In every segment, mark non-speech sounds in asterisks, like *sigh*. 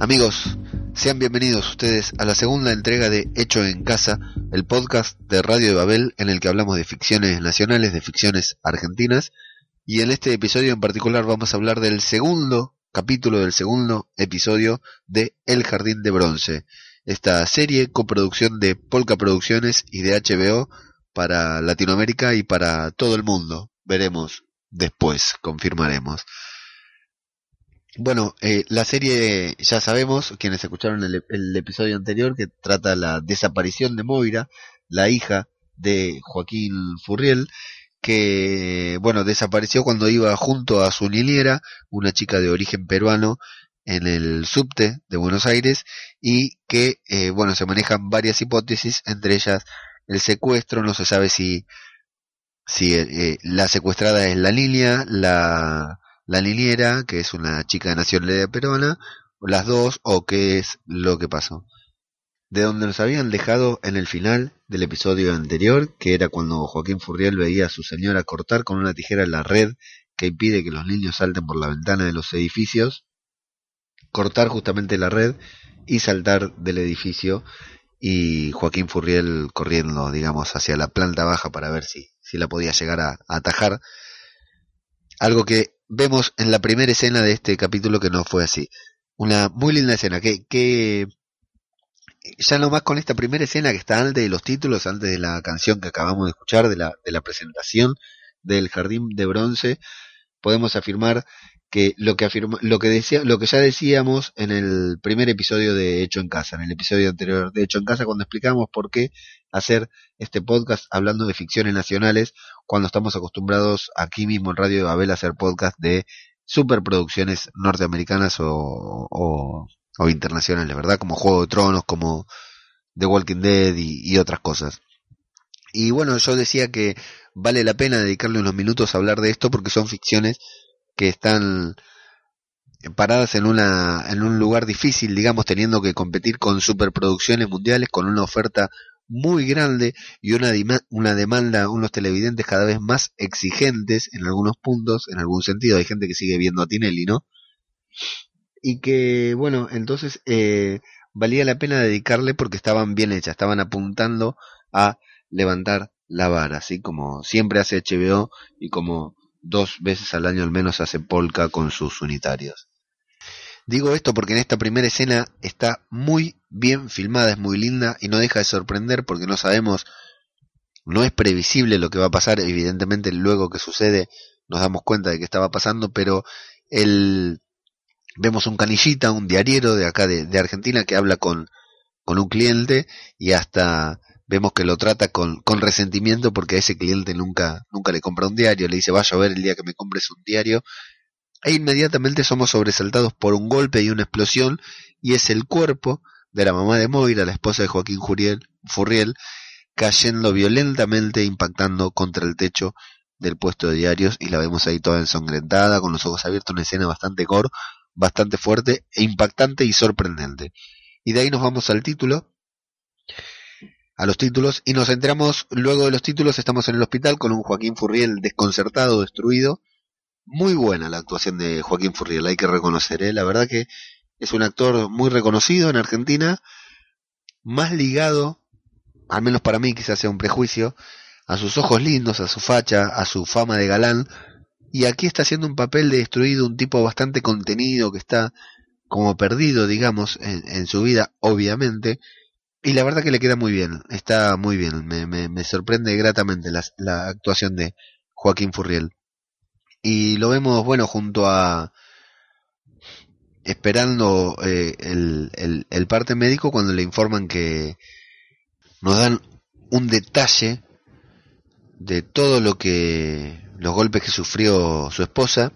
Amigos, sean bienvenidos ustedes a la segunda entrega de Hecho en Casa, el podcast de Radio de Babel en el que hablamos de ficciones nacionales, de ficciones argentinas, y en este episodio en particular vamos a hablar del segundo capítulo del segundo episodio de El Jardín de Bronce, esta serie coproducción de Polka Producciones y de HBO para Latinoamérica y para todo el mundo. Veremos después, confirmaremos. Bueno, eh, la serie ya sabemos, quienes escucharon el, el, episodio anterior, que trata la desaparición de Moira, la hija de Joaquín Furriel, que, bueno, desapareció cuando iba junto a su niñera, una chica de origen peruano, en el subte de Buenos Aires, y que, eh, bueno, se manejan varias hipótesis, entre ellas el secuestro, no se sabe si, si eh, la secuestrada es la niña, la la niñera, que es una chica de nacionalidad peruana, las dos, o qué es lo que pasó. De donde nos habían dejado en el final del episodio anterior, que era cuando Joaquín Furriel veía a su señora cortar con una tijera la red que impide que los niños salten por la ventana de los edificios, cortar justamente la red y saltar del edificio y Joaquín Furriel corriendo, digamos, hacia la planta baja para ver si, si la podía llegar a, a atajar. Algo que vemos en la primera escena de este capítulo que no fue así. Una muy linda escena, que, que ya nomás con esta primera escena que está antes de los títulos, antes de la canción que acabamos de escuchar, de la, de la presentación del Jardín de Bronce, podemos afirmar que lo que afirma, lo que decía, lo que ya decíamos en el primer episodio de Hecho en Casa, en el episodio anterior de Hecho en Casa, cuando explicamos por qué hacer este podcast hablando de ficciones nacionales, cuando estamos acostumbrados aquí mismo en Radio de Babel a hacer podcast de superproducciones norteamericanas o, o, o internacionales, ¿verdad? Como Juego de Tronos, como The Walking Dead y, y otras cosas. Y bueno, yo decía que vale la pena dedicarle unos minutos a hablar de esto porque son ficciones que están paradas en una en un lugar difícil, digamos, teniendo que competir con superproducciones mundiales con una oferta muy grande y una, una demanda, unos televidentes cada vez más exigentes en algunos puntos, en algún sentido. Hay gente que sigue viendo a Tinelli, ¿no? Y que, bueno, entonces eh, valía la pena dedicarle porque estaban bien hechas, estaban apuntando a levantar la vara, así como siempre hace HBO y como dos veces al año al menos hace polka con sus unitarios. Digo esto porque en esta primera escena está muy bien filmada, es muy linda y no deja de sorprender porque no sabemos, no es previsible lo que va a pasar, evidentemente luego que sucede nos damos cuenta de que estaba pasando, pero el, vemos un canillita, un diariero de acá de, de Argentina que habla con, con un cliente y hasta vemos que lo trata con, con resentimiento porque a ese cliente nunca, nunca le compra un diario, le dice vaya a ver el día que me compres un diario, e inmediatamente somos sobresaltados por un golpe y una explosión, y es el cuerpo de la mamá de Moira, la esposa de Joaquín Juriel, Furriel, cayendo violentamente, impactando contra el techo del puesto de diarios, y la vemos ahí toda ensangrentada, con los ojos abiertos, una escena bastante gore, bastante fuerte, e impactante y sorprendente. Y de ahí nos vamos al título, a los títulos y nos enteramos luego de los títulos estamos en el hospital con un Joaquín Furriel desconcertado, destruido. Muy buena la actuación de Joaquín Furriel, hay que reconocer, ¿eh? la verdad que es un actor muy reconocido en Argentina, más ligado, al menos para mí quizás sea un prejuicio, a sus ojos lindos, a su facha, a su fama de galán, y aquí está haciendo un papel de destruido, un tipo bastante contenido que está como perdido, digamos, en su vida, obviamente, y la verdad que le queda muy bien, está muy bien, me, sorprende gratamente la, actuación de Joaquín Furriel. Y lo vemos, bueno, junto a... esperando eh, el, el parte médico cuando le informan que nos dan un detalle de todo lo que los golpes que sufrió su esposa.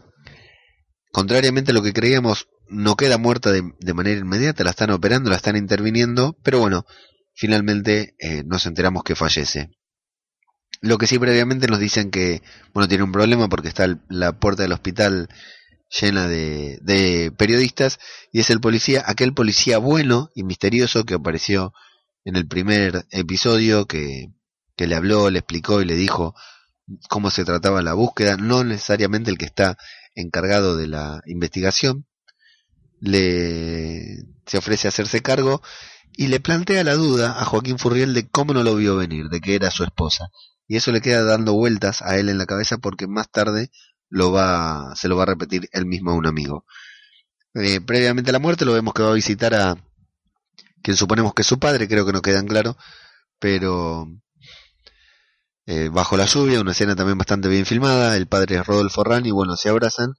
Contrariamente a lo que creíamos, no queda muerta de, manera inmediata, la están operando, la están interviniendo, pero bueno, finalmente eh, nos enteramos que fallece. Lo que sí previamente nos dicen que, bueno, tiene un problema porque está la puerta del hospital llena de, de, periodistas y es el policía, aquel policía bueno y misterioso que apareció en el primer episodio que, que le habló, le explicó y le dijo cómo se trataba la búsqueda, no necesariamente el que está encargado de la investigación, le se ofrece a hacerse cargo y le plantea la duda a Joaquín Furriel de cómo no lo vio venir, de que era su esposa. Y eso le queda dando vueltas a él en la cabeza porque más tarde lo va, se lo va a repetir él mismo a un amigo. Eh, previamente a la muerte lo vemos que va a visitar a quien suponemos que es su padre, creo que no quedan claro, pero eh, bajo la lluvia, una escena también bastante bien filmada, el padre es Rodolfo Rani, bueno, se abrazan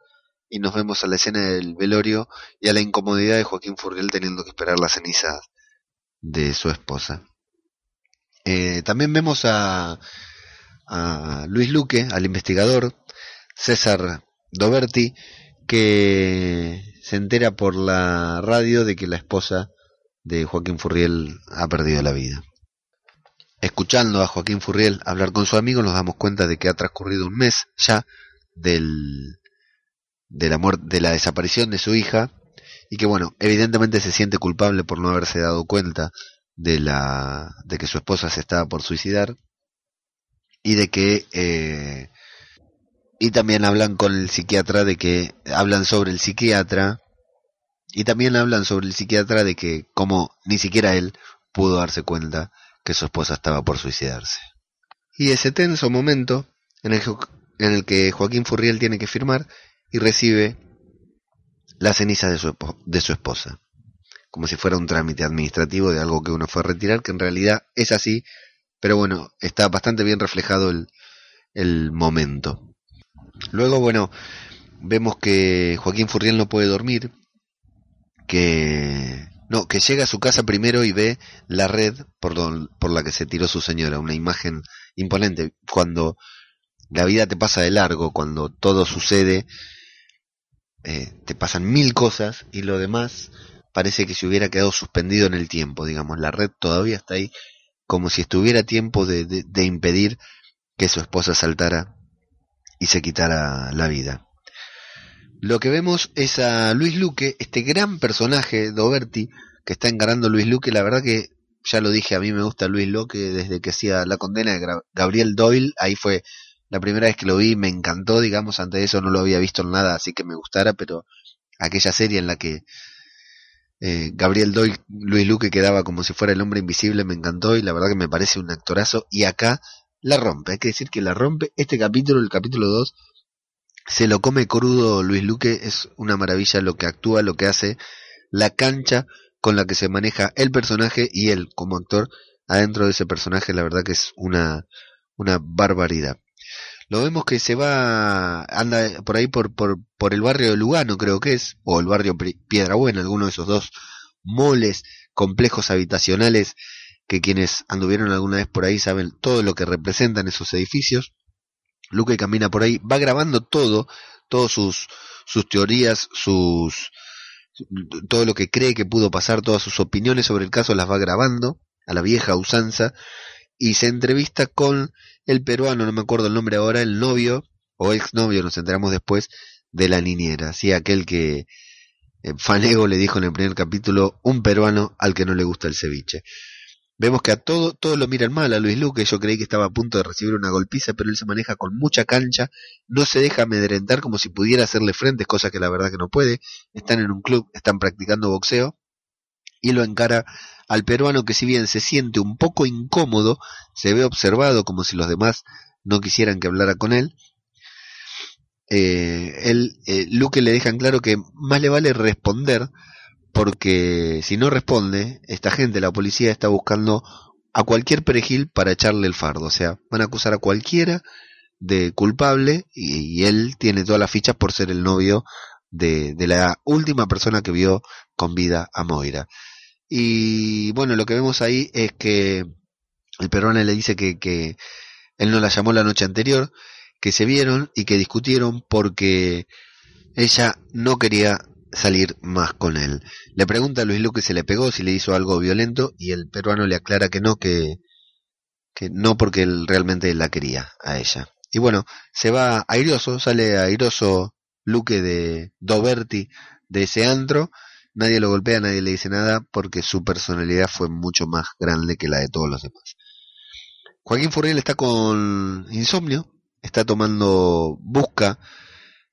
y nos vemos a la escena del velorio y a la incomodidad de Joaquín Furriel teniendo que esperar las cenizas de su esposa. Eh, también vemos a, a Luis Luque, al investigador, César Doberti, que se entera por la radio de que la esposa de Joaquín Furriel ha perdido la vida. Escuchando a Joaquín Furriel hablar con su amigo nos damos cuenta de que ha transcurrido un mes ya del, de la muerte, de la desaparición de su hija y que bueno, evidentemente se siente culpable por no haberse dado cuenta de la de que su esposa se estaba por suicidar y de que eh, y también hablan con el psiquiatra de que hablan sobre el psiquiatra y también hablan sobre el psiquiatra de que como ni siquiera él pudo darse cuenta que su esposa estaba por suicidarse. Y ese tenso momento en el, en el que Joaquín Furriel tiene que firmar y recibe la ceniza de su, de su esposa, como si fuera un trámite administrativo de algo que uno fue a retirar, que en realidad es así, pero bueno, está bastante bien reflejado el, el momento. Luego, bueno, vemos que Joaquín Furriel no puede dormir, que no, que llega a su casa primero y ve la red por, por la que se tiró su señora, una imagen imponente. Cuando la vida te pasa de largo, cuando todo sucede eh, te pasan mil cosas y lo demás parece que se hubiera quedado suspendido en el tiempo, digamos, la red todavía está ahí como si estuviera tiempo de, de, impedir que su esposa saltara y se quitara la vida. Lo que vemos es a Luis Luque, este gran personaje, Doberti, que está encarando Luis Luque, la verdad que ya lo dije, a mí me gusta Luis Luque desde que hacía la condena de Gabriel Doyle, ahí fue la primera vez que lo vi me encantó, digamos, antes de eso no lo había visto en nada, así que me gustara, pero aquella serie en la que eh, Gabriel Doyle, Luis Luque quedaba como si fuera el hombre invisible, me encantó y la verdad que me parece un actorazo y acá la rompe, hay que decir que la rompe, este capítulo, el capítulo 2, se lo come crudo Luis Luque, es una maravilla lo que actúa, lo que hace, la cancha con la que se maneja el personaje y él como actor adentro de ese personaje, la verdad que es una, una barbaridad lo vemos que se va, anda por ahí por, por, por el barrio de Lugano, creo que es, o el barrio Piedra Buena, alguno de esos dos moles, complejos habitacionales, que quienes anduvieron alguna vez por ahí saben todo lo que representan esos edificios. Luque camina por ahí, va grabando todo, todas sus, sus teorías, sus, todo lo que cree que pudo pasar, todas sus opiniones sobre el caso las va grabando a la vieja usanza y se entrevista con el peruano, no me acuerdo el nombre ahora, el novio o exnovio, nos enteramos después, de la niñera, sí, aquel que eh, Fanego le dijo en el primer capítulo, un peruano al que no le gusta el ceviche. Vemos que a todo, todo lo miran mal a Luis Luque, yo creí que estaba a punto de recibir una golpiza, pero él se maneja con mucha cancha, no se deja amedrentar como si pudiera hacerle frente, cosa que la verdad que no puede. Están en un club, están practicando boxeo, y lo encara al peruano que si bien se siente un poco incómodo, se ve observado como si los demás no quisieran que hablara con él. Eh, él, eh, Luque le dejan claro que más le vale responder porque si no responde, esta gente, la policía, está buscando a cualquier perejil para echarle el fardo. O sea, van a acusar a cualquiera de culpable y, él tiene todas las fichas por ser el novio de, la última persona que vio con vida a Moira. Y bueno, lo que vemos ahí es que el peruano le dice que, que él no la llamó la noche anterior, que se vieron y que discutieron porque ella no quería salir más con él. Le pregunta a Luis Luque si le pegó, si le hizo algo violento, y el peruano le aclara que no, que, que no porque él realmente la quería a ella. Y bueno, se va airoso, sale airoso Luque de Doberti de ese antro, nadie lo golpea, nadie le dice nada, porque su personalidad fue mucho más grande que la de todos los demás. Joaquín Furriel está con insomnio, está tomando, busca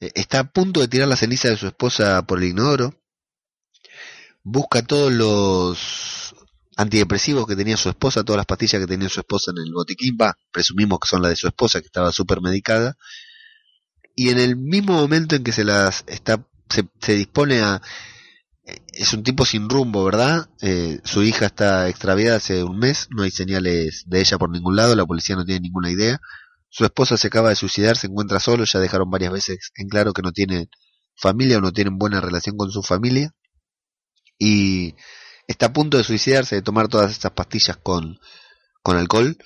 eh, está a punto de tirar la ceniza de su esposa por el inodoro, busca todos los antidepresivos que tenía su esposa, todas las pastillas que tenía su esposa en el botiquín, presumimos que son las de su esposa, que estaba súper medicada, y en el mismo momento en que se las está, se, dispone a, es un tipo sin rumbo, ¿verdad? Eh, su hija está extraviada hace un mes, no hay señales de ella por ningún lado, la policía no tiene ninguna idea. Su esposa se acaba de suicidar, se encuentra solo, ya dejaron varias veces en claro que no tiene familia o no tienen buena relación con su familia. Y está a punto de suicidarse, de tomar todas estas pastillas con, con alcohol.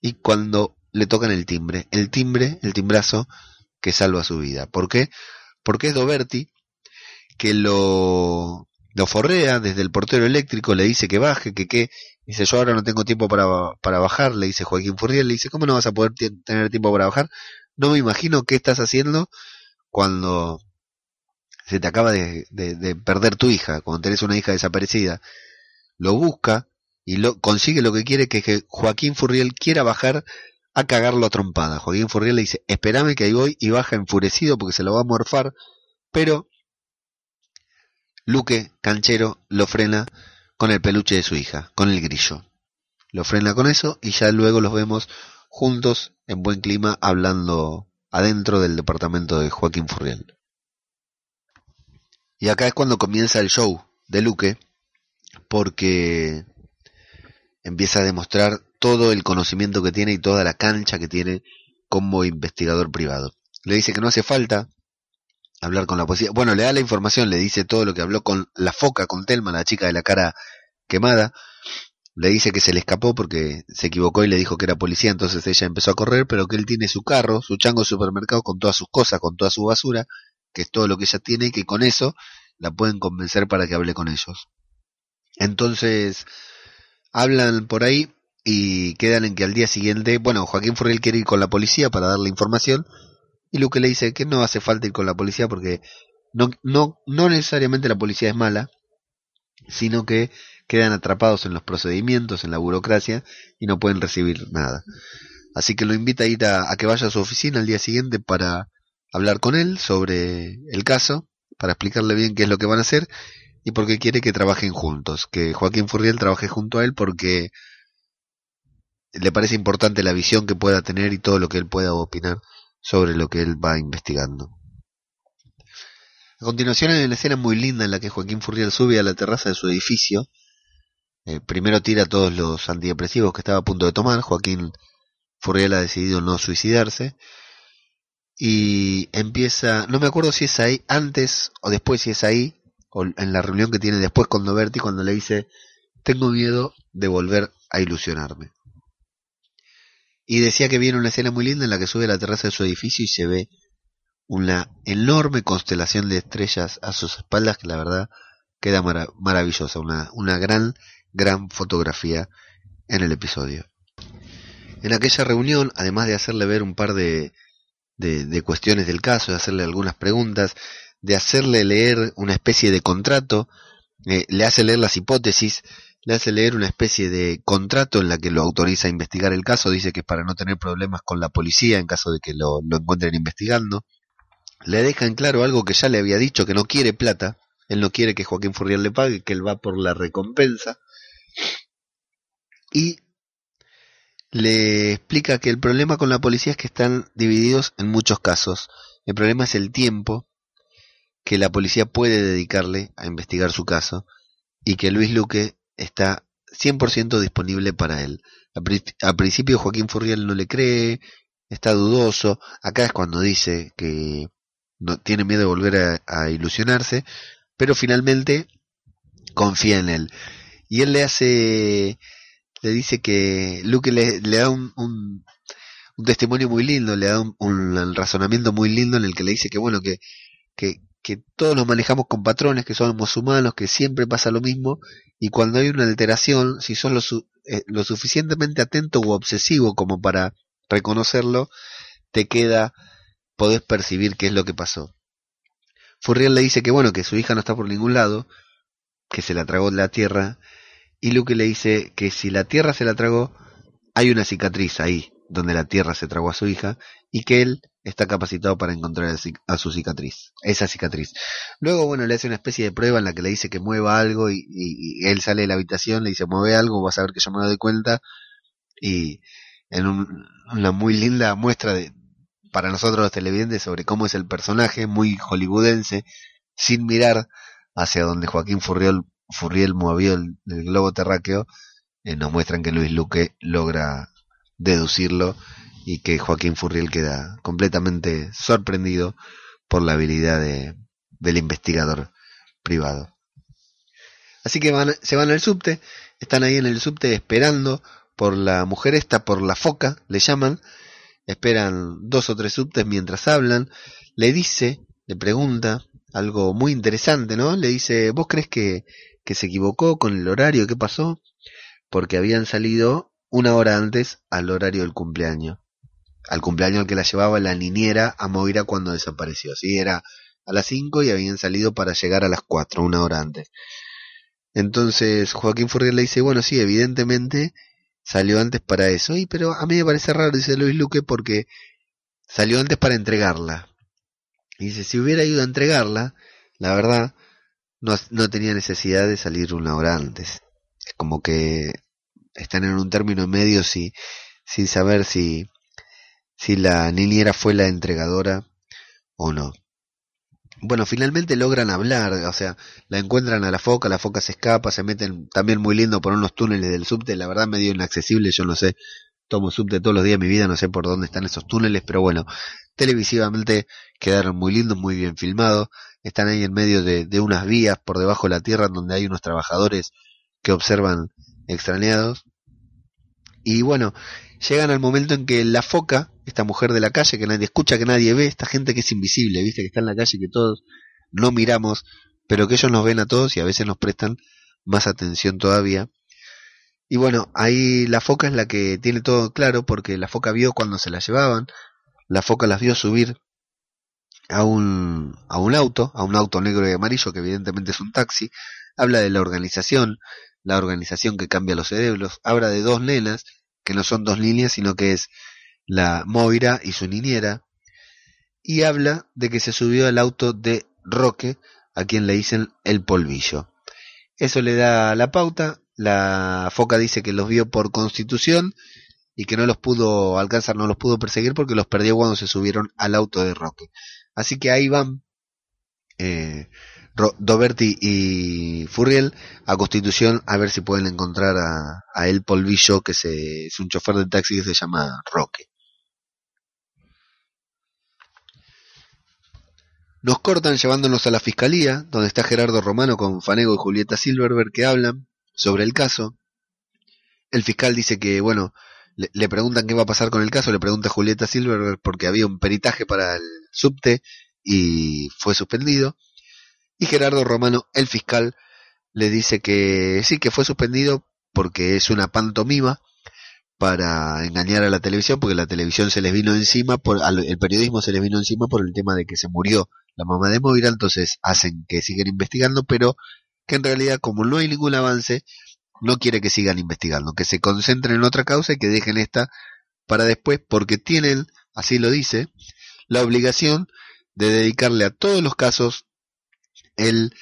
Y cuando le tocan el timbre, el timbre, el timbrazo que salva su vida. ¿Por qué? Porque es Doberti que lo, lo forrea desde el portero eléctrico, le dice que baje, que qué, Dice, yo ahora no tengo tiempo para, para bajar, le dice Joaquín Furriel, le dice, ¿cómo no vas a poder tener tiempo para bajar? No me imagino qué estás haciendo cuando se te acaba de, de, perder tu hija, cuando tenés una hija desaparecida. Lo busca y lo, consigue lo que quiere, que que Joaquín Furriel quiera bajar a cagarlo a trompada. Joaquín Furriel le dice, espérame que ahí voy y baja enfurecido porque se lo va a morfar, pero Luque, canchero, lo frena con el peluche de su hija, con el grillo. Lo frena con eso y ya luego los vemos juntos en buen clima hablando adentro del departamento de Joaquín Furriel. Y acá es cuando comienza el show de Luque, porque empieza a demostrar todo el conocimiento que tiene y toda la cancha que tiene como investigador privado. Le dice que no hace falta hablar con la policía. Bueno, le da la información, le dice todo lo que habló con la foca, con Telma, la chica de la cara quemada. Le dice que se le escapó porque se equivocó y le dijo que era policía, entonces ella empezó a correr, pero que él tiene su carro, su chango supermercado con todas sus cosas, con toda su basura, que es todo lo que ella tiene y que con eso la pueden convencer para que hable con ellos. Entonces, hablan por ahí y quedan en que al día siguiente, bueno, Joaquín Furriel quiere ir con la policía para darle información y Luque le dice que no hace falta ir con la policía porque no, no, no necesariamente la policía es mala, sino que quedan atrapados en los procedimientos, en la burocracia y no pueden recibir nada. Así que lo invita a ir a, que vaya a su oficina al día siguiente para hablar con él sobre el caso, para explicarle bien qué es lo que van a hacer y porque quiere que trabajen juntos, que Joaquín Furriel trabaje junto a él porque le parece importante la visión que pueda tener y todo lo que él pueda opinar sobre lo que él va investigando. A continuación hay una escena muy linda en la que Joaquín Furriel sube a la terraza de su edificio. Eh, primero tira todos los antidepresivos que estaba a punto de tomar. Joaquín Furriel ha decidido no suicidarse. Y empieza, no me acuerdo si es ahí, antes o después si es ahí, o en la reunión que tiene después con Noverti cuando le dice, tengo miedo de volver a ilusionarme y decía que viene una escena muy linda en la que sube a la terraza de su edificio y se ve una enorme constelación de estrellas a sus espaldas que la verdad queda maravillosa, una, una gran, gran fotografía en el episodio. En aquella reunión, además de hacerle ver un par de, de, cuestiones del caso, de hacerle algunas preguntas, de hacerle leer una especie de contrato, eh, le hace leer las hipótesis le hace leer una especie de contrato en la que lo autoriza a investigar el caso, dice que es para no tener problemas con la policía en caso de que lo, encuentren investigando. Le deja en claro algo que ya le había dicho, que no quiere plata, él no quiere que Joaquín Furriel le pague, que él va por la recompensa. Y le explica que el problema con la policía es que están divididos en muchos casos. El problema es el tiempo que la policía puede dedicarle a investigar su caso y que Luis Luque está 100% disponible para él. Al principio Joaquín Furriel no le cree, está dudoso. Acá es cuando dice que no tiene miedo de volver a, ilusionarse, pero finalmente confía en él. Y él le hace, le dice que Luque le, da un, un, testimonio muy lindo, le da un, un, razonamiento muy lindo en el que le dice que bueno, que, que, todos nos manejamos con patrones, que somos humanos, que siempre pasa lo mismo, y cuando hay una alteración, si sos lo, eh, lo suficientemente atento u obsesivo como para reconocerlo, te queda, podés percibir qué es lo que pasó. Furriel le dice que bueno, que su hija no está por ningún lado, que se la tragó la tierra, y Luke le dice que si la tierra se la tragó, hay una cicatriz ahí, donde la tierra se tragó a su hija, y que él está capacitado para encontrar a su cicatriz, esa cicatriz. Luego, bueno, le hace una especie de prueba en la que le dice que mueva algo y, él sale de la habitación, le dice mueve algo, vas a ver que yo me doy cuenta y en una muy linda muestra de, para nosotros los televidentes sobre cómo es el personaje, muy hollywoodense, sin mirar hacia donde Joaquín Furriel, Furriel movió el, globo terráqueo, eh, nos muestran que Luis Luque logra deducirlo y que Joaquín Furriel queda completamente sorprendido por la habilidad de, del investigador privado. Así que van, se van al subte, están ahí en el subte esperando por la mujer esta, por la foca, le llaman, esperan dos o tres subtes mientras hablan, le dice, le pregunta algo muy interesante, ¿no? Le dice, ¿vos crees que, que se equivocó con el horario? ¿Qué pasó? Porque habían salido una hora antes al horario del cumpleaños al cumpleaños que la llevaba la niñera a Moira cuando desapareció. ¿sí? Era a las 5 y habían salido para llegar a las 4, una hora antes. Entonces Joaquín Furriel le dice, bueno, sí, evidentemente salió antes para eso. Y pero a mí me parece raro, dice Luis Luque, porque salió antes para entregarla. Y dice, si hubiera ido a entregarla, la verdad, no, no tenía necesidad de salir una hora antes. Es como que están en un término medio si, sin saber si si la niñera fue la entregadora o no. Bueno, finalmente logran hablar, o sea, la encuentran a la foca, la foca se escapa, se meten también muy lindo por unos túneles del subte, la verdad medio inaccesible, yo no sé, tomo subte todos los días de mi vida, no sé por dónde están esos túneles, pero bueno, televisivamente quedaron muy lindos, muy bien filmados, están ahí en medio de, de unas vías por debajo de la tierra donde hay unos trabajadores que observan extrañados. Y bueno, llegan al momento en que la foca, esta mujer de la calle que nadie escucha, que nadie ve, esta gente que es invisible, viste, que está en la calle, que todos no miramos, pero que ellos nos ven a todos y a veces nos prestan más atención todavía. Y bueno, ahí la foca es la que tiene todo claro porque la foca vio cuando se la llevaban, la foca las vio subir a un, a un auto, a un auto negro y amarillo que evidentemente es un taxi, habla de la organización, la organización que cambia los cerebros, habla de dos nenas que no son dos líneas, sino que es la Moira y su niñera, y habla de que se subió al auto de Roque, a quien le dicen el polvillo. Eso le da la pauta, la foca dice que los vio por constitución y que no los pudo alcanzar, no los pudo perseguir porque los perdió cuando se subieron al auto de Roque. Así que ahí van eh, Doberti y Furriel a Constitución a ver si pueden encontrar a, El Polvillo, que se, es un chofer de taxi que se llama Roque. Nos cortan llevándonos a la fiscalía, donde está Gerardo Romano con Fanego y Julieta Silverberg que hablan sobre el caso. El fiscal dice que, bueno, le, preguntan qué va a pasar con el caso, le pregunta Julieta Silverberg porque había un peritaje para el subte y fue suspendido. Y Gerardo Romano, el fiscal, le dice que sí, que fue suspendido porque es una pantomima para engañar a la televisión, porque la televisión se les vino encima, por, el periodismo se les vino encima por el tema de que se murió la mamá de Moira, entonces hacen que sigan investigando, pero que en realidad como no hay ningún avance, no quiere que sigan investigando, que se concentren en otra causa y que dejen esta para después, porque tienen, así lo dice, la obligación de dedicarle a todos los casos el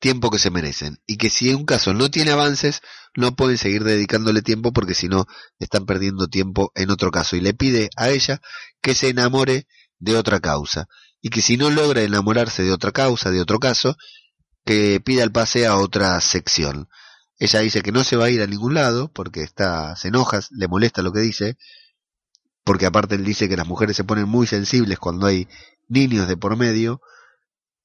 tiempo que se merecen. Y que si un caso no tiene avances no pueden seguir dedicándole tiempo porque si no están perdiendo tiempo en otro caso. Y le pide a ella que se enamore de otra causa y que si no logra enamorarse de otra causa, de otro caso, que pida el pase a otra sección. Ella dice que no se va a ir a ningún lado porque está, se enoja, le molesta lo que dice, porque aparte él dice que las mujeres se ponen muy sensibles cuando hay niños de por medio,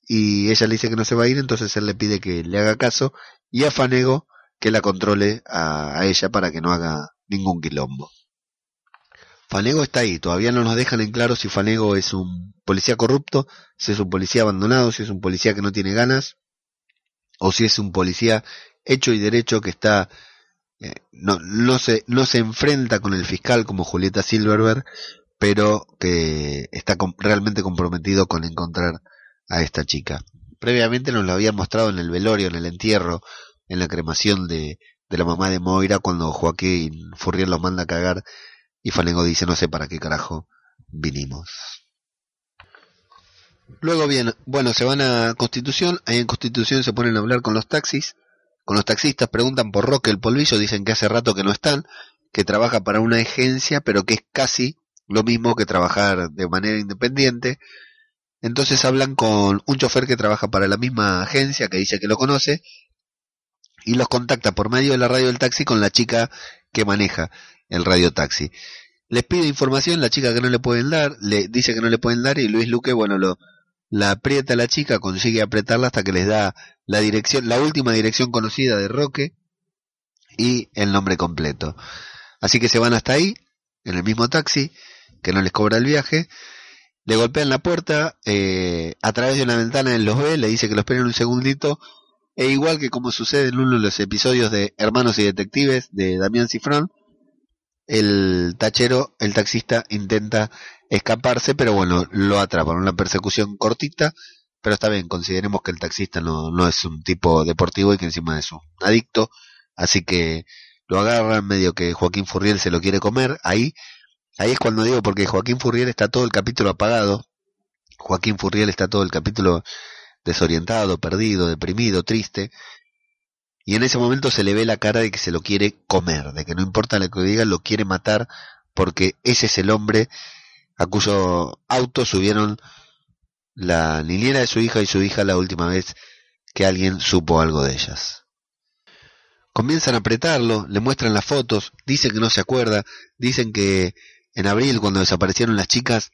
y ella le dice que no se va a ir, entonces él le pide que le haga caso, y a Fanego que la controle a, a ella para que no haga ningún quilombo. Fanego está ahí, todavía no nos dejan en claro si Fanego es un policía corrupto, si es un policía abandonado, si es un policía que no tiene ganas, o si es un policía hecho y derecho que está eh, no, no, se, no se enfrenta con el fiscal como Julieta Silverberg, pero que está realmente comprometido con encontrar a esta chica. Previamente nos lo habían mostrado en el velorio, en el entierro, en la cremación de, de la mamá de Moira, cuando Joaquín Furriel lo manda a cagar y Fanego dice no sé para qué carajo vinimos. Luego bien, bueno, se van a Constitución, ahí en Constitución se ponen a hablar con los taxis, con los taxistas, preguntan por Roque el polvillo, dicen que hace rato que no están, que trabaja para una agencia, pero que es casi lo mismo que trabajar de manera independiente. Entonces hablan con un chofer que trabaja para la misma agencia, que dice que lo conoce, y los contacta por medio de la radio del taxi con la chica que maneja el radio taxi. Les pide información, la chica que no le pueden dar, le dice que no le pueden dar y Luis Luque, bueno, lo, la aprieta la chica, consigue apretarla hasta que les da la dirección, la última dirección conocida de Roque y el nombre completo. Así que se van hasta ahí, en el mismo taxi, que no les cobra el viaje, le golpean la puerta, eh, a través de una ventana él los ve, le dice que lo esperen un segundito, e igual que como sucede en uno de los episodios de Hermanos y Detectives de Damián Cifrón, el tachero, el taxista intenta escaparse, pero bueno, lo atrapan. Una persecución cortita, pero está bien, consideremos que el taxista no, no es un tipo deportivo y que encima es un adicto, así que lo agarran medio que Joaquín Furriel se lo quiere comer, ahí, ahí es cuando digo, porque Joaquín Furriel está todo el capítulo apagado, Joaquín Furriel está todo el capítulo desorientado, perdido, deprimido, triste, y en ese momento se le ve la cara de que se lo quiere comer, de que no importa lo que diga, lo quiere matar, porque ese es el hombre a cuyo auto subieron la niñera de su hija y su hija la última vez que alguien supo algo de ellas. Comienzan a apretarlo, le muestran las fotos, dicen que no se acuerda, dicen que en abril cuando desaparecieron las chicas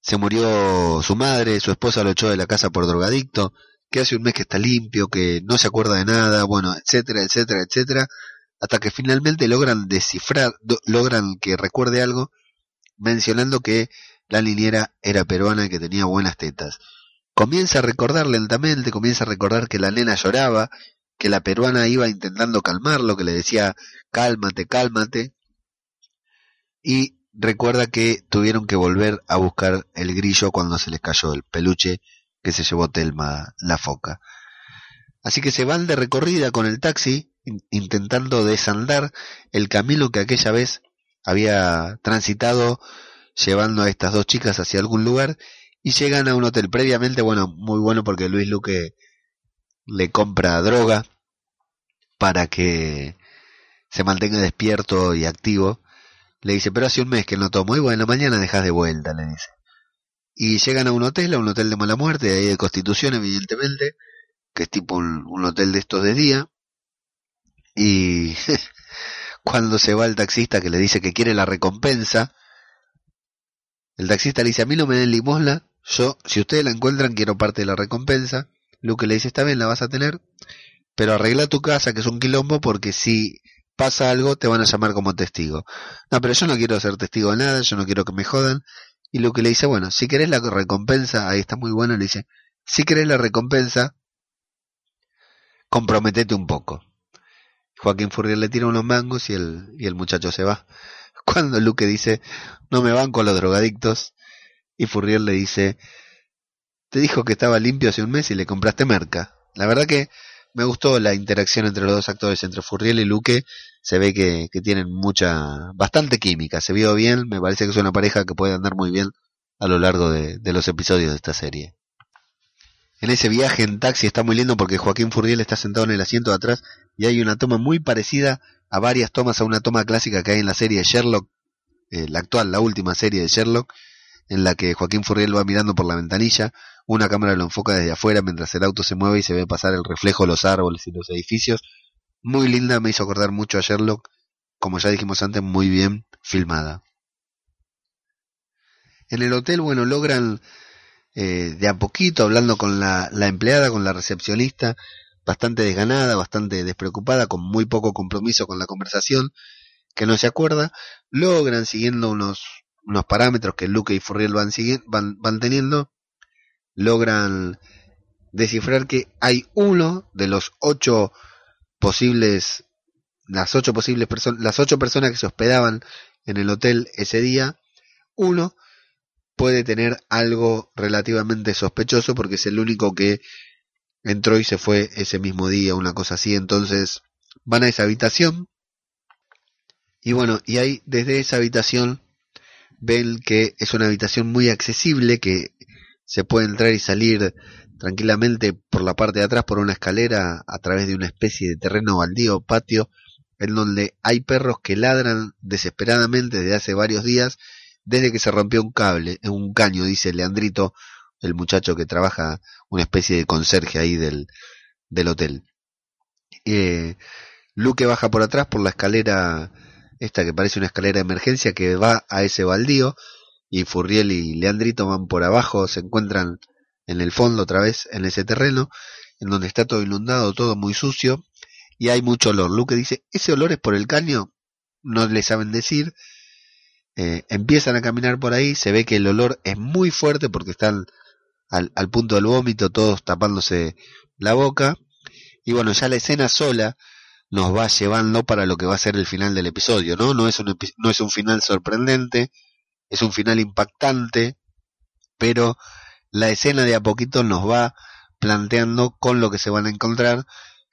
se murió su madre, su esposa lo echó de la casa por drogadicto, que hace un mes que está limpio, que no se acuerda de nada, bueno, etcétera, etcétera, etcétera, hasta que finalmente logran descifrar, logran que recuerde algo, mencionando que la niñera era peruana y que tenía buenas tetas. Comienza a recordar lentamente, comienza a recordar que la nena lloraba, que la peruana iba intentando calmarlo, que le decía cálmate, cálmate, y recuerda que tuvieron que volver a buscar el grillo cuando se les cayó el peluche que se llevó Telma la foca. Así que se van de recorrida con el taxi, intentando desandar el camino que aquella vez había transitado llevando a estas dos chicas hacia algún lugar y llegan a un hotel previamente, bueno, muy bueno porque Luis Luque le compra droga para que se mantenga despierto y activo. Le dice, pero hace un mes que no tomo y bueno, mañana dejas de vuelta, le dice y llegan a un hotel, a un hotel de mala muerte, ahí de Constitución, evidentemente, que es tipo un, hotel de estos de día, y *laughs* cuando se va el taxista que le dice que quiere la recompensa, el taxista le dice, a mí no me den limosna, yo, si ustedes la encuentran, quiero parte de la recompensa, Luke le dice, está bien, la vas a tener, pero arregla tu casa, que es un quilombo, porque si pasa algo, te van a llamar como testigo. No, pero yo no quiero ser testigo de nada, yo no quiero que me jodan, y que le dice, bueno, si querés la recompensa, ahí está muy bueno, le dice, si querés la recompensa, comprometete un poco. Joaquín Furrier le tira unos mangos y el, y el muchacho se va. *laughs* Cuando Luque dice, no me van con los drogadictos, y Furrier le dice, te dijo que estaba limpio hace un mes y le compraste merca. La verdad que me gustó la interacción entre los dos actores, entre Furriel y Luque, se ve que, tienen mucha, bastante química, se vio bien, me parece que es una pareja que puede andar muy bien a lo largo de, los episodios de esta serie. En ese viaje en taxi está muy lindo porque Joaquín Furriel está sentado en el asiento de atrás y hay una toma muy parecida a varias tomas, a una toma clásica que hay en la serie Sherlock, eh, la actual, la última serie de Sherlock, en la que Joaquín Furriel va mirando por la ventanilla, una cámara lo enfoca desde afuera mientras el auto se mueve y se ve pasar el reflejo de los árboles y los edificios. Muy linda, me hizo acordar mucho a Sherlock, como ya dijimos antes, muy bien filmada. En el hotel, bueno, logran eh, de a poquito, hablando con la, empleada, con la recepcionista, bastante desganada, bastante despreocupada, con muy poco compromiso con la conversación, que no se acuerda, logran, siguiendo unos, unos parámetros que Luke y Furriel van teniendo, logran descifrar que hay uno de los ocho posibles, las ocho posibles personas, las ocho personas que se hospedaban en el hotel ese día, uno puede tener algo relativamente sospechoso porque es el único que entró y se fue ese mismo día, una cosa así. Entonces van a esa habitación y bueno, y ahí desde esa habitación ven que es una habitación muy accesible, que se puede entrar y salir tranquilamente por la parte de atrás por una escalera a través de una especie de terreno baldío, patio, en donde hay perros que ladran desesperadamente desde hace varios días desde que se rompió un cable, un caño, dice Leandrito, el muchacho que trabaja una especie de conserje ahí del, del hotel. Eh, Luque baja por atrás por la escalera, esta que parece una escalera de emergencia que va a ese baldío, y Furriel y Leandrito van por abajo, se encuentran en el fondo otra vez en ese terreno, en donde está todo inundado, todo muy sucio, y hay mucho olor. Luque dice, ese olor es por el caño, no le saben decir, eh, empiezan a caminar por ahí, se ve que el olor es muy fuerte porque están al, al, punto del vómito, todos tapándose la boca. Y bueno, ya la escena sola nos va llevando para lo que va a ser el final del episodio, ¿no? No es un, no es un final sorprendente, es un final impactante, pero la escena de a poquito nos va planteando con lo que se van a encontrar,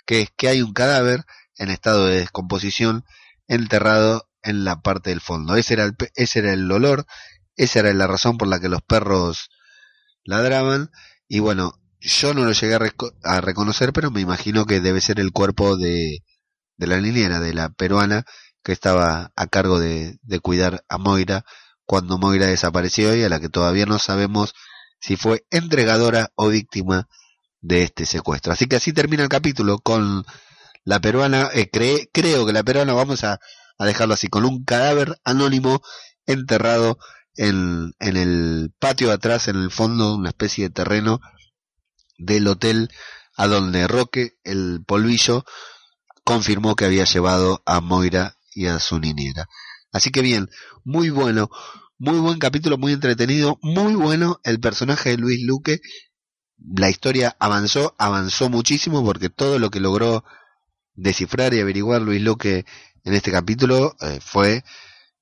que es que hay un cadáver en estado de descomposición enterrado en la parte del fondo. Ese era el, ese era el olor, esa era la razón por la que los perros ladraban. Y bueno, yo no lo llegué a, reconocer, pero me imagino que debe ser el cuerpo de, de la niñera, de la peruana, que estaba a cargo de, de cuidar a Moira cuando Moira desapareció y a la que todavía no sabemos si fue entregadora o víctima de este secuestro. Así que así termina el capítulo con la peruana, eh, creo que la peruana vamos a dejarlo así, con un cadáver anónimo enterrado en, en el patio de atrás, en el fondo, una especie de terreno del hotel a donde Roque, el polvillo, confirmó que había llevado a Moira y a su niñera. Así que bien, muy bueno, muy buen capítulo, muy entretenido, muy bueno el personaje de Luis Luque. La historia avanzó, avanzó muchísimo porque todo lo que logró descifrar y averiguar Luis Luque en este capítulo eh, fue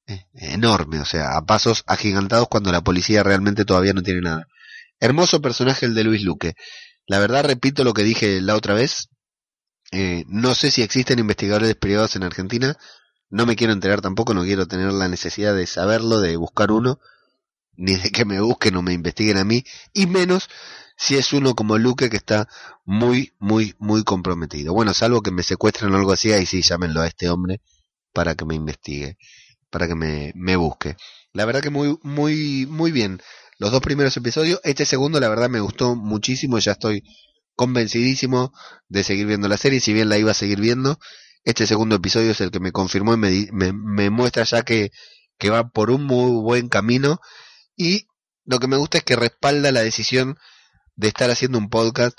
eh, enorme, o sea, a pasos agigantados cuando la policía realmente todavía no tiene nada. Hermoso personaje el de Luis Luque. La verdad, repito lo que dije la otra vez. Eh, no sé si existen investigadores privados en Argentina. No me quiero enterar tampoco, no quiero tener la necesidad de saberlo, de buscar uno, ni de que me busquen o me investiguen a mí, y menos si es uno como Luque que está muy, muy, muy comprometido. Bueno, salvo que me secuestren o algo así, ahí sí llámenlo a este hombre para que me investigue, para que me, me busque. La verdad que muy, muy, muy bien. Los dos primeros episodios, este segundo la verdad me gustó muchísimo, ya estoy convencidísimo de seguir viendo la serie, si bien la iba a seguir viendo, este segundo episodio es el que me confirmó y me, me, me muestra ya que, que va por un muy buen camino y lo que me gusta es que respalda la decisión de estar haciendo un podcast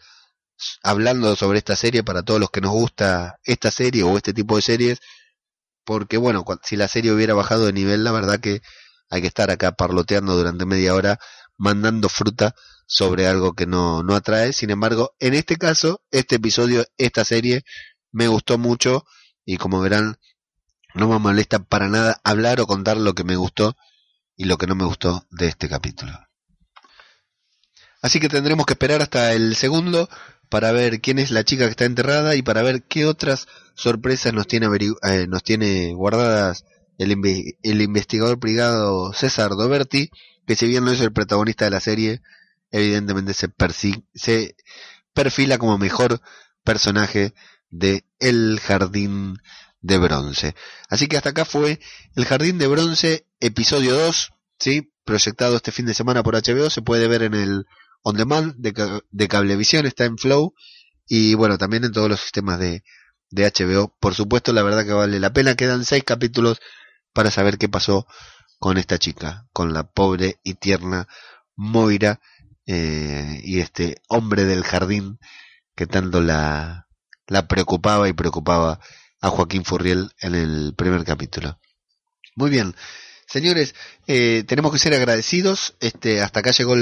hablando sobre esta serie para todos los que nos gusta esta serie o este tipo de series, porque bueno, si la serie hubiera bajado de nivel, la verdad que hay que estar acá parloteando durante media hora, mandando fruta sobre algo que no, no atrae. Sin embargo, en este caso, este episodio, esta serie, me gustó mucho y como verán, no me molesta para nada hablar o contar lo que me gustó y lo que no me gustó de este capítulo. Así que tendremos que esperar hasta el segundo para ver quién es la chica que está enterrada y para ver qué otras sorpresas nos tiene, eh, nos tiene guardadas el, investigador privado César Doberti, que si bien no es el protagonista de la serie, evidentemente se, se perfila como mejor personaje de El Jardín de Bronce. Así que hasta acá fue El Jardín de Bronce, episodio 2, ¿sí? proyectado este fin de semana por HBO, se puede ver en el On Demand de, de Cablevisión, está en Flow y bueno, también en todos los sistemas de, de HBO. Por supuesto, la verdad que vale la pena, quedan seis capítulos para saber qué pasó con esta chica, con la pobre y tierna Moira eh, y este hombre del jardín que tanto la, la preocupaba y preocupaba a Joaquín Furriel en el primer capítulo. Muy bien, señores, eh, tenemos que ser agradecidos. Este, hasta acá llegó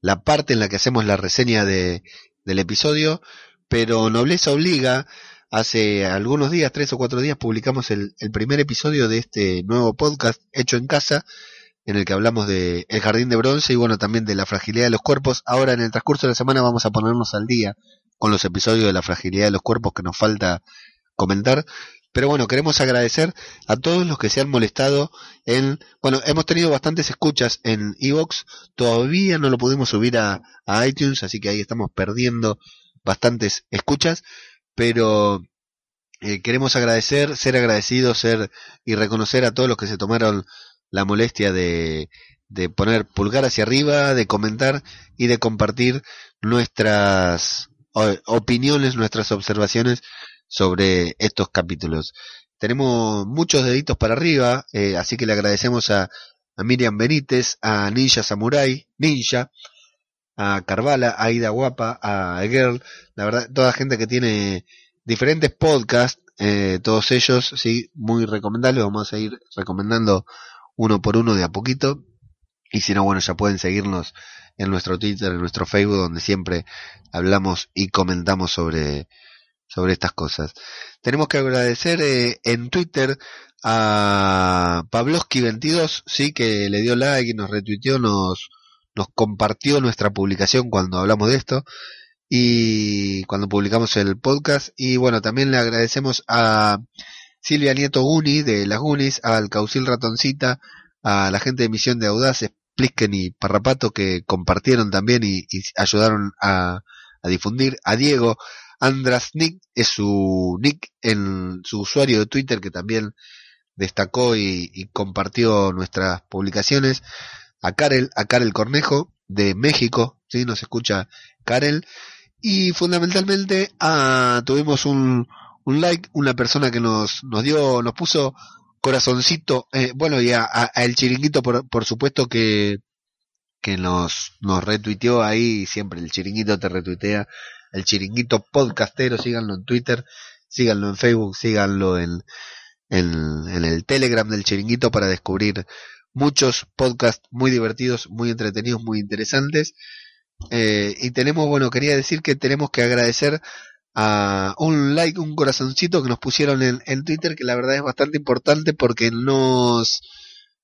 la parte en la que hacemos la reseña de, del episodio, pero Nobleza Obliga Hace algunos días, tres o cuatro días, publicamos el, primer episodio de este nuevo podcast hecho en casa, en el que hablamos de El Jardín de Bronce y bueno, también de la fragilidad de los cuerpos. Ahora, en el transcurso de la semana, vamos a ponernos al día con los episodios de la fragilidad de los cuerpos que nos falta comentar. Pero bueno, queremos agradecer a todos los que se han molestado en... Bueno, hemos tenido bastantes escuchas en Evox, todavía no lo pudimos subir a, iTunes, así que ahí estamos perdiendo bastantes escuchas, pero eh, queremos agradecer, ser agradecidos, ser y reconocer a todos los que se tomaron la molestia de, de poner pulgar hacia arriba, de comentar y de compartir nuestras opiniones, nuestras observaciones sobre estos capítulos. Tenemos muchos deditos para arriba, eh, así que le agradecemos a, Miriam Benítez, a Ninja Samurai, Ninja, a Carvala, a Ida Guapa, a Girl, la verdad, toda gente que tiene diferentes podcasts, eh, todos ellos, sí, muy recomendables, vamos a ir recomendando uno por uno de a poquito, y si no, bueno, ya pueden seguirnos en nuestro Twitter, en nuestro Facebook, donde siempre hablamos y comentamos sobre, sobre estas cosas. Tenemos que agradecer eh, en Twitter a Pavlovsky22, sí, que le dio like nos retuiteó, nos, nos compartió nuestra publicación cuando hablamos de esto y cuando publicamos el podcast. Y bueno, también le agradecemos a Silvia Nieto Guni de Las Gunis, al Caucil Ratoncita, a la gente de Misión de Audaces, Plisken y Parrapato que compartieron también y, ayudaron a, difundir. A Diego Andrasnik es su nick en su usuario de Twitter que también destacó y, compartió nuestras publicaciones a Karel, a Karel Cornejo de México, ¿sí? Nos escucha Karel. Y fundamentalmente ah, tuvimos un, un like, una persona que nos, nos dio, nos puso corazoncito, eh, bueno, y a, el chiringuito por, por supuesto que, que nos, nos retuiteó ahí, siempre el chiringuito te retuitea, el chiringuito podcastero, síganlo en Twitter, síganlo en Facebook, síganlo en, en, en el Telegram del chiringuito para descubrir muchos podcasts muy divertidos, muy entretenidos, muy interesantes. Eh, y tenemos, bueno, quería decir que tenemos que agradecer a un like, un corazoncito que nos pusieron en, en Twitter, que la verdad es bastante importante porque nos,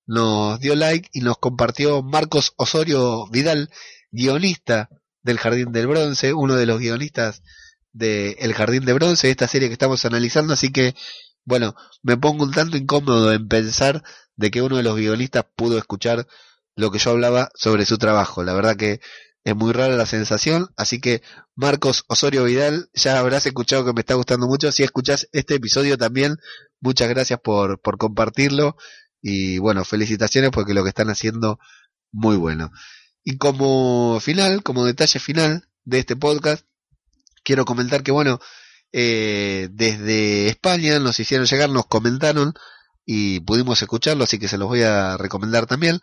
nos dio like y nos compartió Marcos Osorio Vidal, guionista del Jardín del Bronce, uno de los guionistas de El Jardín de Bronce, esta serie que estamos analizando, así que, bueno, me pongo un tanto incómodo en pensar de que uno de los guionistas pudo escuchar lo que yo hablaba sobre su trabajo. La verdad que es muy rara la sensación, así que Marcos Osorio Vidal, ya habrás escuchado que me está gustando mucho. Si escuchás este episodio también, muchas gracias por, por compartirlo y bueno, felicitaciones porque lo que están haciendo muy bueno. Y como final, como detalle final de este podcast, quiero comentar que bueno, eh, desde España nos hicieron llegar, nos comentaron y pudimos escucharlo, así que se los voy a recomendar también.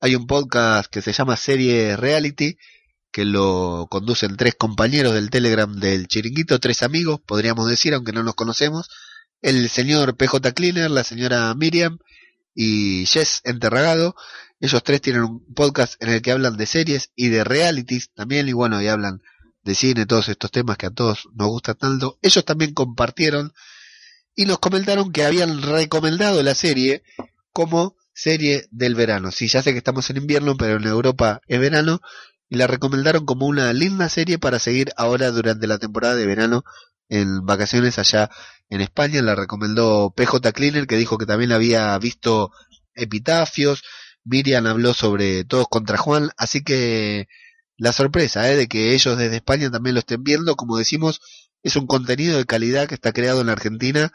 Hay un podcast que se llama Serie Reality, que lo conducen tres compañeros del Telegram del Chiringuito, tres amigos, podríamos decir, aunque no nos conocemos. El señor PJ Cleaner, la señora Miriam y Jess Enterragado. Ellos tres tienen un podcast en el que hablan de series y de realities también, y bueno, y hablan de cine, todos estos temas que a todos nos gustan tanto. Ellos también compartieron y nos comentaron que habían recomendado la serie como serie del verano. Sí, ya sé que estamos en invierno, pero en Europa es verano y la recomendaron como una linda serie para seguir ahora durante la temporada de verano en vacaciones allá en España. La recomendó PJ Cleaner, que dijo que también había visto epitafios. Miriam habló sobre Todos contra Juan, así que la sorpresa ¿eh? de que ellos desde España también lo estén viendo, como decimos, es un contenido de calidad que está creado en Argentina,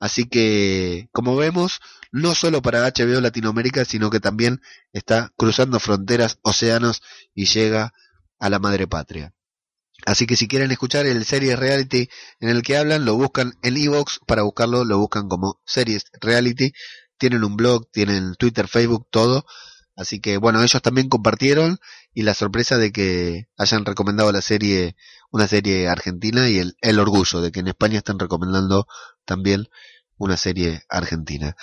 así que como vemos, no solo para HBO Latinoamérica, sino que también está cruzando fronteras, océanos y llega a la madre patria. Así que si quieren escuchar el series reality en el que hablan, lo buscan en Evox, para buscarlo lo buscan como series reality, tienen un blog, tienen Twitter, Facebook, todo, así que bueno, ellos también compartieron y la sorpresa de que hayan recomendado la serie, una serie argentina y el, el orgullo de que en España están recomendando también una serie argentina.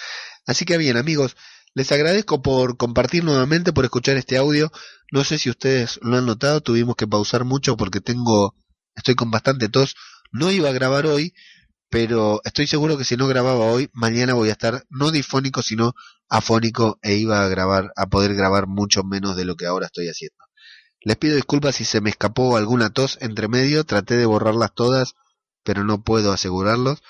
Así que bien amigos, les agradezco por compartir nuevamente, por escuchar este audio. No sé si ustedes lo han notado, tuvimos que pausar mucho porque tengo, estoy con bastante tos. No iba a grabar hoy, pero estoy seguro que si no grababa hoy, mañana voy a estar no difónico, sino afónico e iba a grabar, a poder grabar mucho menos de lo que ahora estoy haciendo. Les pido disculpas si se me escapó alguna tos entre medio, traté de borrarlas todas, pero no puedo asegurarlos.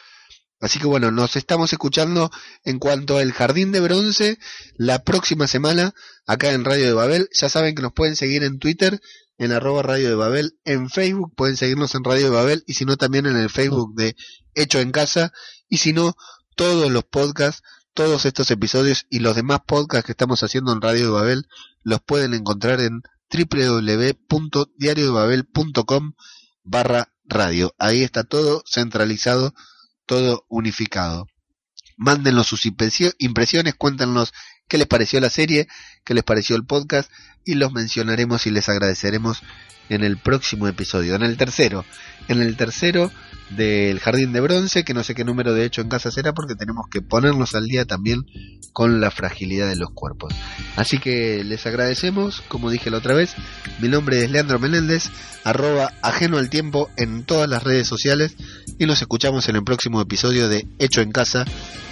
Así que bueno, nos estamos escuchando en cuanto al Jardín de Bronce la próxima semana acá en Radio de Babel. Ya saben que nos pueden seguir en Twitter en arroba Radio de Babel, en Facebook pueden seguirnos en Radio de Babel y si no también en el Facebook de Hecho en Casa y si no todos los podcasts, todos estos episodios y los demás podcasts que estamos haciendo en Radio de Babel los pueden encontrar en www.diariodebabel.com barra radio. Ahí está todo centralizado, todo unificado. Mándenos sus impresiones, cuéntanos qué les pareció la serie, qué les pareció el podcast y los mencionaremos y les agradeceremos en el próximo episodio, en el tercero, en el tercero del Jardín de Bronce, que no sé qué número de hecho en casa será porque tenemos que ponernos al día también con la fragilidad de los cuerpos. Así que les agradecemos, como dije la otra vez, mi nombre es Leandro Menéndez, arroba ajeno al tiempo en todas las redes sociales y nos escuchamos en el próximo episodio de Hecho en Casa,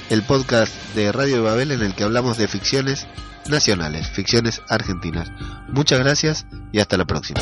el podcast de Radio de Babel en el que hablamos de ficciones nacionales, ficciones argentinas. Muchas gracias y hasta la próxima.